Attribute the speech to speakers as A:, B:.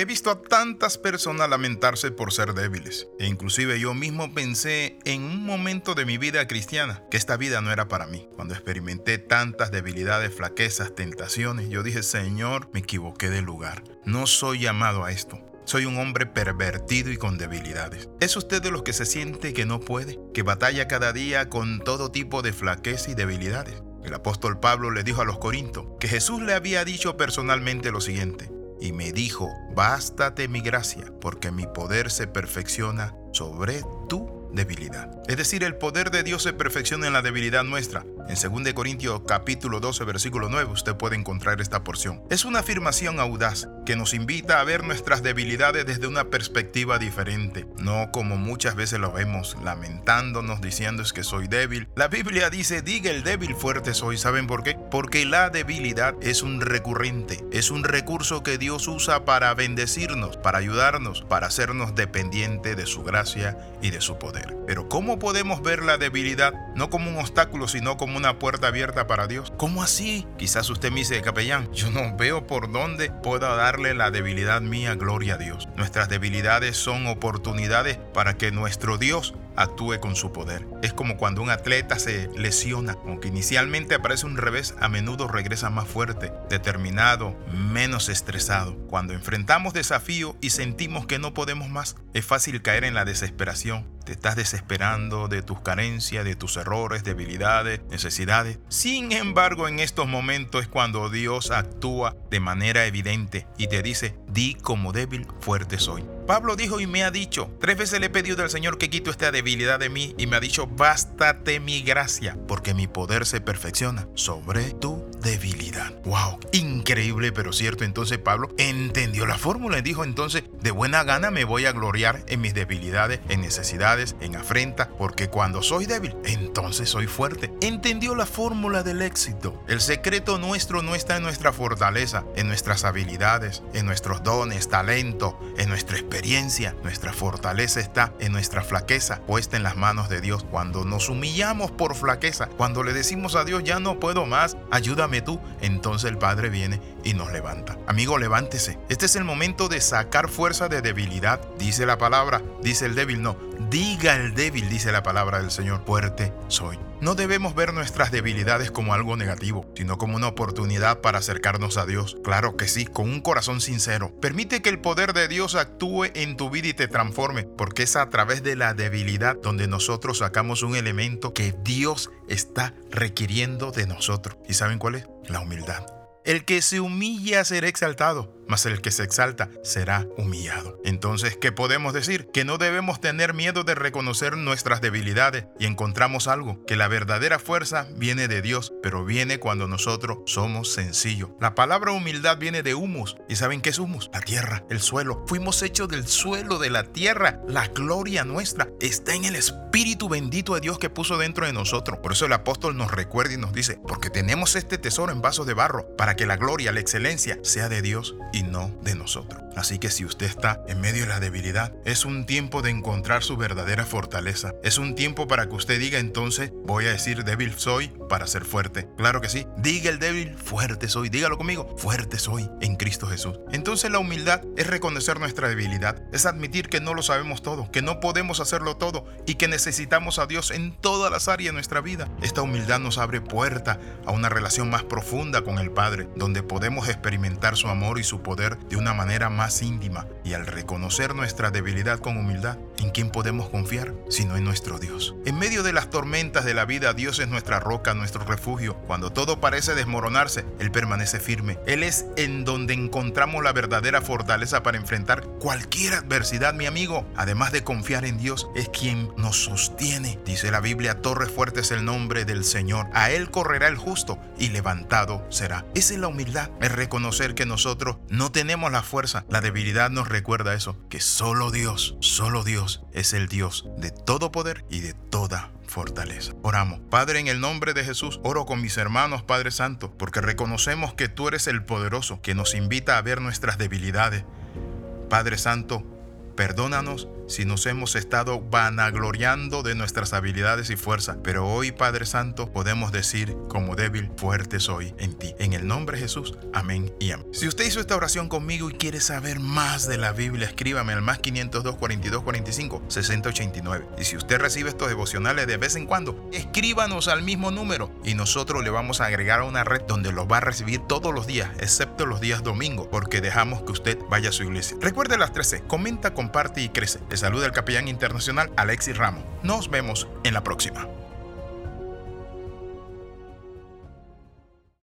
A: He visto a tantas personas lamentarse por ser débiles, e inclusive yo mismo pensé en un momento de mi vida cristiana que esta vida no era para mí. Cuando experimenté tantas debilidades, flaquezas, tentaciones, yo dije, Señor, me equivoqué de lugar. No soy llamado a esto. Soy un hombre pervertido y con debilidades. ¿Es usted de los que se siente que no puede? ¿Que batalla cada día con todo tipo de flaqueza y debilidades? El apóstol Pablo le dijo a los Corintios que Jesús le había dicho personalmente lo siguiente, y me dijo, bástate mi gracia, porque mi poder se perfecciona sobre tu debilidad. Es decir, el poder de Dios se perfecciona en la debilidad nuestra. En 2 Corintios capítulo 12 versículo 9 usted puede encontrar esta porción. Es una afirmación audaz que nos invita a ver nuestras debilidades desde una perspectiva diferente, no como muchas veces lo vemos lamentándonos diciendo es que soy débil. La Biblia dice, diga el débil fuerte soy. ¿Saben por qué? Porque la debilidad es un recurrente, es un recurso que Dios usa para bendecirnos, para ayudarnos, para hacernos dependiente de su gracia y de su poder. Pero ¿cómo podemos ver la debilidad no como un obstáculo, sino como una puerta abierta para Dios? ¿Cómo así? Quizás usted me dice, capellán, yo no veo por dónde pueda darle la debilidad mía gloria a Dios. Nuestras debilidades son oportunidades para que nuestro Dios actúe con su poder. Es como cuando un atleta se lesiona, aunque inicialmente aparece un revés, a menudo regresa más fuerte, determinado, menos estresado. Cuando enfrentamos desafío y sentimos que no podemos más, es fácil caer en la desesperación. Te estás desesperando de tus carencias, de tus errores, debilidades, necesidades. Sin embargo, en estos momentos es cuando Dios actúa de manera evidente y te dice, di como débil, fuerte soy. Pablo dijo y me ha dicho, tres veces le he pedido al Señor que quito esta debilidad de mí y me ha dicho, bástate mi gracia, porque mi poder se perfecciona sobre tu debilidad. ¡Wow! Increíble, pero cierto. Entonces Pablo entendió la fórmula y dijo entonces, de buena gana me voy a gloriar en mis debilidades, en necesidades, en afrenta, porque cuando soy débil, entonces soy fuerte. Entendió la fórmula del éxito. El secreto nuestro no está en nuestra fortaleza, en nuestras habilidades, en nuestros dones, talento, en nuestra experiencia nuestra fortaleza está en nuestra flaqueza puesta en las manos de Dios. Cuando nos humillamos por flaqueza, cuando le decimos a Dios, ya no puedo más, ayúdame tú, entonces el Padre viene y nos levanta. Amigo, levántese. Este es el momento de sacar fuerza de debilidad. Dice la palabra, dice el débil, no. Diga el débil, dice la palabra del Señor. Fuerte soy. No debemos ver nuestras debilidades como algo negativo, sino como una oportunidad para acercarnos a Dios. Claro que sí, con un corazón sincero. Permite que el poder de Dios actúe en tu vida y te transforme, porque es a través de la debilidad donde nosotros sacamos un elemento que Dios está requiriendo de nosotros. ¿Y saben cuál es? La humildad. El que se humilla será exaltado mas el que se exalta será humillado. Entonces, ¿qué podemos decir? Que no debemos tener miedo de reconocer nuestras debilidades y encontramos algo, que la verdadera fuerza viene de Dios, pero viene cuando nosotros somos sencillos. La palabra humildad viene de humus. ¿Y saben qué es humus? La tierra, el suelo. Fuimos hechos del suelo, de la tierra. La gloria nuestra está en el Espíritu bendito de Dios que puso dentro de nosotros. Por eso el apóstol nos recuerda y nos dice, porque tenemos este tesoro en vasos de barro, para que la gloria, la excelencia sea de Dios no de nosotros. Así que si usted está en medio de la debilidad, es un tiempo de encontrar su verdadera fortaleza. Es un tiempo para que usted diga entonces, voy a decir débil soy para ser fuerte. Claro que sí. Diga el débil, fuerte soy. Dígalo conmigo, fuerte soy en Cristo Jesús. Entonces la humildad es reconocer nuestra debilidad, es admitir que no lo sabemos todo, que no podemos hacerlo todo y que necesitamos a Dios en todas las áreas de nuestra vida. Esta humildad nos abre puerta a una relación más profunda con el Padre, donde podemos experimentar su amor y su poder de una manera más íntima y al reconocer nuestra debilidad con humildad, ¿en quién podemos confiar sino en nuestro Dios? En medio de las tormentas de la vida, Dios es nuestra roca, nuestro refugio. Cuando todo parece desmoronarse, Él permanece firme. Él es en donde encontramos la verdadera fortaleza para enfrentar cualquier adversidad, mi amigo. Además de confiar en Dios, es quien nos sostiene. Dice la Biblia, torre fuerte es el nombre del Señor. A Él correrá el justo y levantado será. Esa es la humildad, es reconocer que nosotros no tenemos la fuerza, la debilidad nos recuerda eso, que solo Dios, solo Dios es el Dios de todo poder y de toda fortaleza. Oramos. Padre, en el nombre de Jesús, oro con mis hermanos, Padre Santo, porque reconocemos que tú eres el poderoso que nos invita a ver nuestras debilidades. Padre Santo, perdónanos si nos hemos estado vanagloriando de nuestras habilidades y fuerzas. Pero hoy, Padre Santo, podemos decir, como débil, fuerte soy en ti. En el nombre de Jesús, amén y amén. Si usted hizo esta oración conmigo y quiere saber más de la Biblia, escríbame al más 502 42 45 6089. Y si usted recibe estos devocionales de vez en cuando, escríbanos al mismo número y nosotros le vamos a agregar a una red donde los va a recibir todos los días, excepto los días domingos, porque dejamos que usted vaya a su iglesia. Recuerde las 13, comenta, comparte y crece. Saluda el capellán internacional Alexis Ramos. Nos vemos en la próxima.